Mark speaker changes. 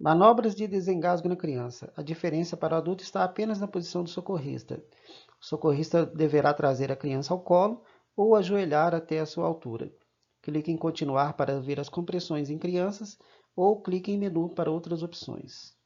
Speaker 1: Manobras de desengasgo na criança. A diferença para o adulto está apenas na posição do socorrista. O socorrista deverá trazer a criança ao colo ou ajoelhar até a sua altura. Clique em continuar para ver as compressões em crianças ou clique em menu para outras opções.